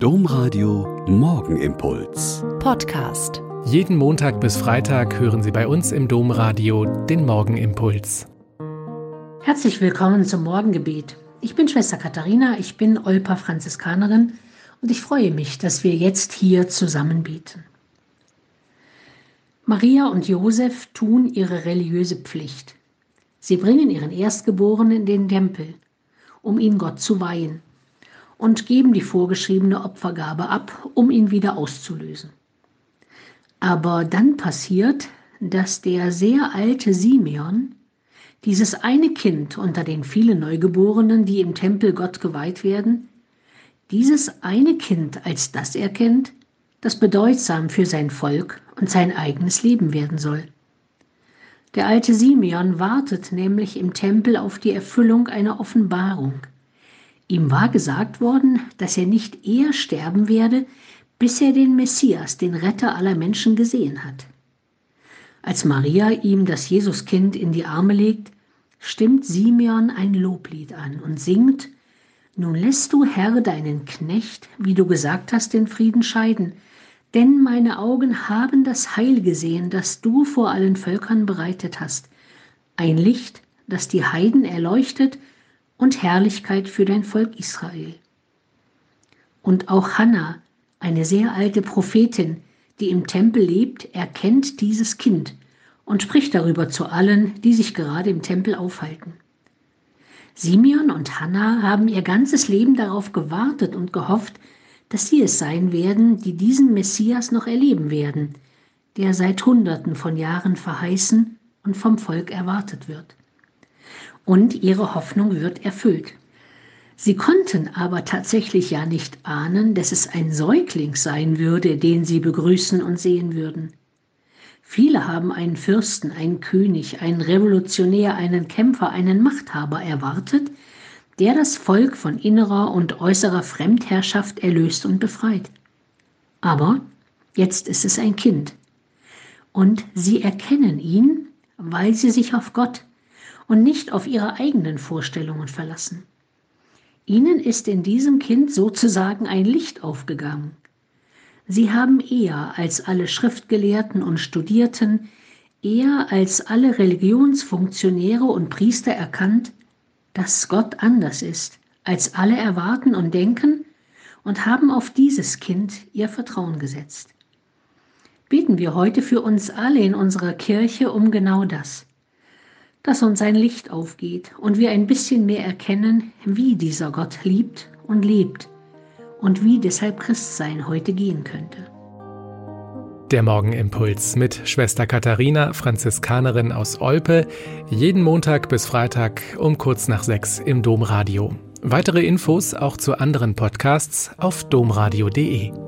Domradio Morgenimpuls. Podcast. Jeden Montag bis Freitag hören Sie bei uns im Domradio den Morgenimpuls. Herzlich willkommen zum Morgengebet. Ich bin Schwester Katharina, ich bin Olpa Franziskanerin und ich freue mich, dass wir jetzt hier zusammen beten. Maria und Josef tun ihre religiöse Pflicht. Sie bringen ihren Erstgeborenen in den Tempel, um ihn Gott zu weihen und geben die vorgeschriebene Opfergabe ab, um ihn wieder auszulösen. Aber dann passiert, dass der sehr alte Simeon, dieses eine Kind unter den vielen Neugeborenen, die im Tempel Gott geweiht werden, dieses eine Kind als das erkennt, das bedeutsam für sein Volk und sein eigenes Leben werden soll. Der alte Simeon wartet nämlich im Tempel auf die Erfüllung einer Offenbarung – Ihm war gesagt worden, dass er nicht eher sterben werde, bis er den Messias, den Retter aller Menschen, gesehen hat. Als Maria ihm das Jesuskind in die Arme legt, stimmt Simeon ein Loblied an und singt Nun lässt du, Herr, deinen Knecht, wie du gesagt hast, den Frieden scheiden, denn meine Augen haben das Heil gesehen, das du vor allen Völkern bereitet hast, ein Licht, das die Heiden erleuchtet und Herrlichkeit für dein Volk Israel. Und auch Hannah, eine sehr alte Prophetin, die im Tempel lebt, erkennt dieses Kind und spricht darüber zu allen, die sich gerade im Tempel aufhalten. Simeon und Hannah haben ihr ganzes Leben darauf gewartet und gehofft, dass sie es sein werden, die diesen Messias noch erleben werden, der seit Hunderten von Jahren verheißen und vom Volk erwartet wird und ihre Hoffnung wird erfüllt. Sie konnten aber tatsächlich ja nicht ahnen, dass es ein Säugling sein würde, den sie begrüßen und sehen würden. Viele haben einen Fürsten, einen König, einen Revolutionär, einen Kämpfer, einen Machthaber erwartet, der das Volk von innerer und äußerer Fremdherrschaft erlöst und befreit. Aber jetzt ist es ein Kind. Und sie erkennen ihn, weil sie sich auf Gott, und nicht auf ihre eigenen Vorstellungen verlassen. Ihnen ist in diesem Kind sozusagen ein Licht aufgegangen. Sie haben eher als alle Schriftgelehrten und Studierten, eher als alle Religionsfunktionäre und Priester erkannt, dass Gott anders ist, als alle erwarten und denken, und haben auf dieses Kind ihr Vertrauen gesetzt. Beten wir heute für uns alle in unserer Kirche um genau das, dass uns ein Licht aufgeht und wir ein bisschen mehr erkennen, wie dieser Gott liebt und lebt und wie deshalb Christsein heute gehen könnte. Der Morgenimpuls mit Schwester Katharina, Franziskanerin aus Olpe, jeden Montag bis Freitag um kurz nach sechs im Domradio. Weitere Infos auch zu anderen Podcasts auf domradio.de.